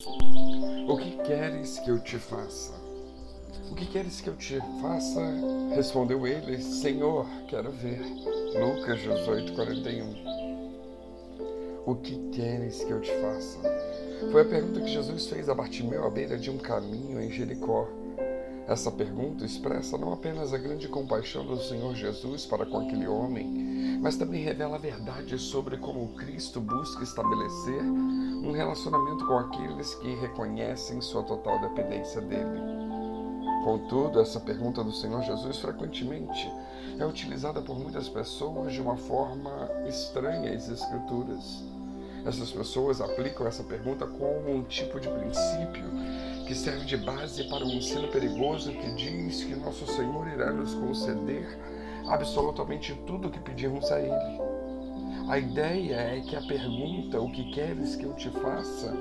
O que queres que eu te faça? O que queres que eu te faça? Respondeu ele: Senhor, quero ver. Lucas 18, 41. O que queres que eu te faça? Foi a pergunta que Jesus fez a Bartimeu à beira de um caminho em Jericó. Essa pergunta expressa não apenas a grande compaixão do Senhor Jesus para com aquele homem, mas também revela a verdade sobre como Cristo busca estabelecer um relacionamento com aqueles que reconhecem sua total dependência dele. Contudo, essa pergunta do Senhor Jesus frequentemente é utilizada por muitas pessoas de uma forma estranha às Escrituras. Essas pessoas aplicam essa pergunta como um tipo de princípio que serve de base para um ensino perigoso que diz que nosso Senhor irá nos conceder absolutamente tudo o que pedimos a Ele. A ideia é que a pergunta, o que queres que eu te faça,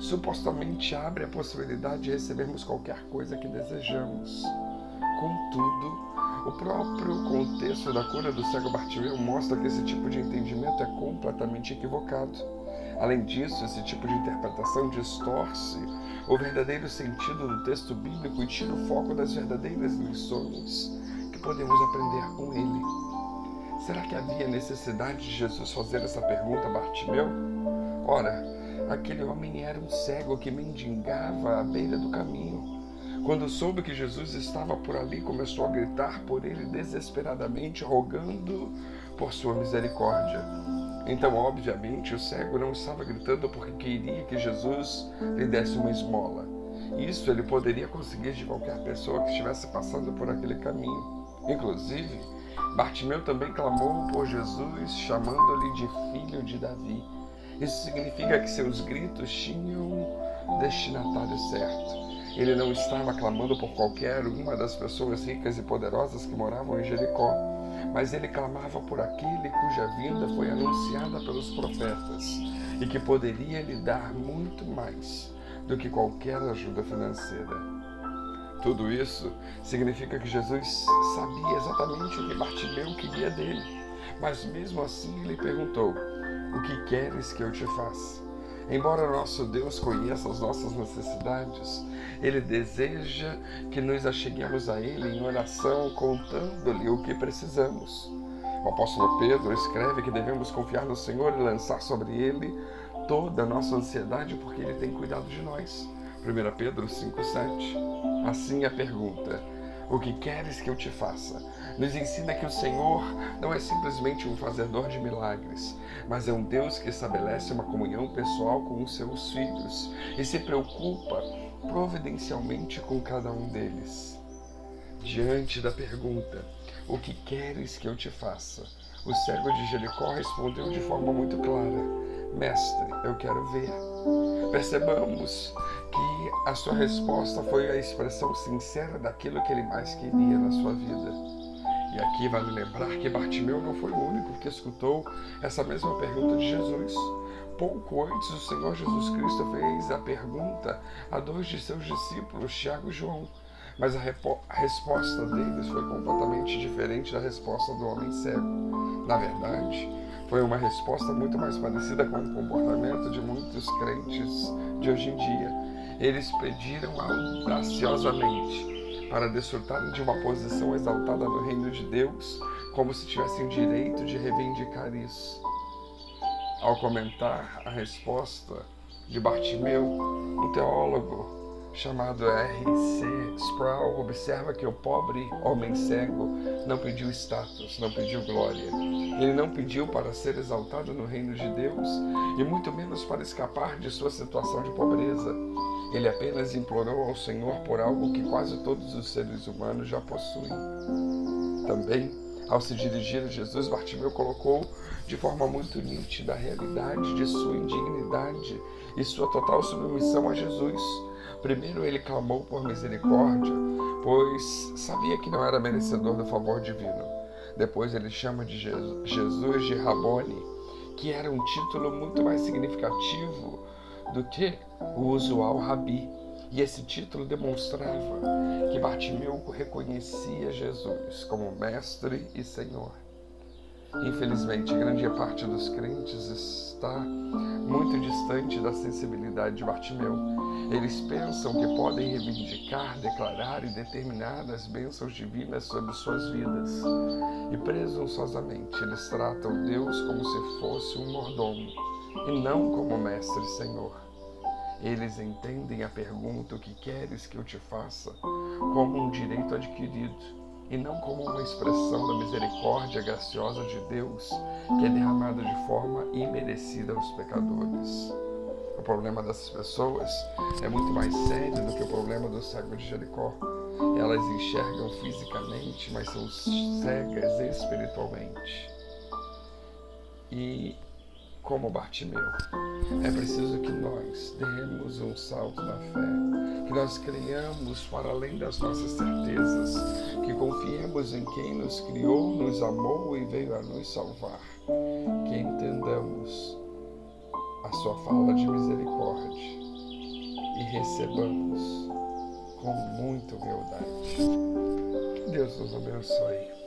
supostamente abre a possibilidade de recebermos qualquer coisa que desejamos. Contudo, o próprio contexto da cura do cego Bartimeu mostra que esse tipo de entendimento é completamente equivocado. Além disso, esse tipo de interpretação distorce o verdadeiro sentido do texto bíblico e tira o foco das verdadeiras lições que podemos aprender com ele. Será que havia necessidade de Jesus fazer essa pergunta a Bartimeu? Ora, aquele homem era um cego que mendigava à beira do caminho. Quando soube que Jesus estava por ali, começou a gritar por ele desesperadamente, rogando por sua misericórdia. Então, obviamente, o cego não estava gritando porque queria que Jesus lhe desse uma esmola. Isso ele poderia conseguir de qualquer pessoa que estivesse passando por aquele caminho. Inclusive, Bartimeu também clamou por Jesus, chamando-lhe de filho de Davi. Isso significa que seus gritos tinham destinatário certo. Ele não estava clamando por qualquer uma das pessoas ricas e poderosas que moravam em Jericó mas ele clamava por aquele cuja vinda foi anunciada pelos profetas e que poderia lhe dar muito mais do que qualquer ajuda financeira. Tudo isso significa que Jesus sabia exatamente o que Bartimeu queria dele, mas mesmo assim ele perguntou: O que queres que eu te faça? Embora nosso Deus conheça as nossas necessidades, Ele deseja que nos acheguemos a Ele em oração, contando-lhe o que precisamos. O apóstolo Pedro escreve que devemos confiar no Senhor e lançar sobre Ele toda a nossa ansiedade, porque Ele tem cuidado de nós. 1 Pedro 5,7. Assim a pergunta: O que queres que eu te faça? nos ensina que o Senhor não é simplesmente um fazedor de milagres, mas é um Deus que estabelece uma comunhão pessoal com os seus filhos e se preocupa providencialmente com cada um deles. Diante da pergunta: O que queres que eu te faça? O cego de Jericó respondeu de forma muito clara: Mestre, eu quero ver. Percebamos que a sua resposta foi a expressão sincera daquilo que ele mais queria na sua vida. E aqui vale lembrar que Bartimeu não foi o único que escutou essa mesma pergunta de Jesus. Pouco antes, o Senhor Jesus Cristo fez a pergunta a dois de seus discípulos, Tiago e João. Mas a, a resposta deles foi completamente diferente da resposta do homem cego. Na verdade, foi uma resposta muito mais parecida com o comportamento de muitos crentes de hoje em dia. Eles pediram audaciosamente para desfrutarem de uma posição exaltada no reino de Deus, como se tivessem direito de reivindicar isso. Ao comentar a resposta de Bartimeu, um teólogo chamado R.C. Sproul observa que o pobre homem cego não pediu status, não pediu glória. Ele não pediu para ser exaltado no reino de Deus e muito menos para escapar de sua situação de pobreza. Ele apenas implorou ao Senhor por algo que quase todos os seres humanos já possuem. Também, ao se dirigir a Jesus, Bartimeu colocou de forma muito nítida a realidade de sua indignidade e sua total submissão a Jesus. Primeiro ele clamou por misericórdia, pois sabia que não era merecedor do favor divino. Depois ele chama de Jesus de Rabone, que era um título muito mais significativo do que o usual Rabi. E esse título demonstrava que Bartimeu reconhecia Jesus como mestre e Senhor. Infelizmente, grande parte dos crentes está muito distante da sensibilidade de Bartimeu. Eles pensam que podem reivindicar, declarar e determinar as bênçãos divinas sobre suas vidas. E presunçosamente eles tratam Deus como se fosse um mordomo e não como mestre senhor. Eles entendem a pergunta: O que queres que eu te faça? como um direito adquirido e não como uma expressão da misericórdia graciosa de Deus que é derramada de forma imerecida aos pecadores. O problema dessas pessoas é muito mais sério do que o problema do cego de Jericó. Elas enxergam fisicamente, mas são cegas espiritualmente. E como Bartimeu. É preciso que nós demos um salto na fé, que nós criamos para além das nossas certezas, que confiemos em quem nos criou, nos amou e veio a nos salvar, que entendamos a sua fala de misericórdia e recebamos com muita humildade. Que Deus nos abençoe.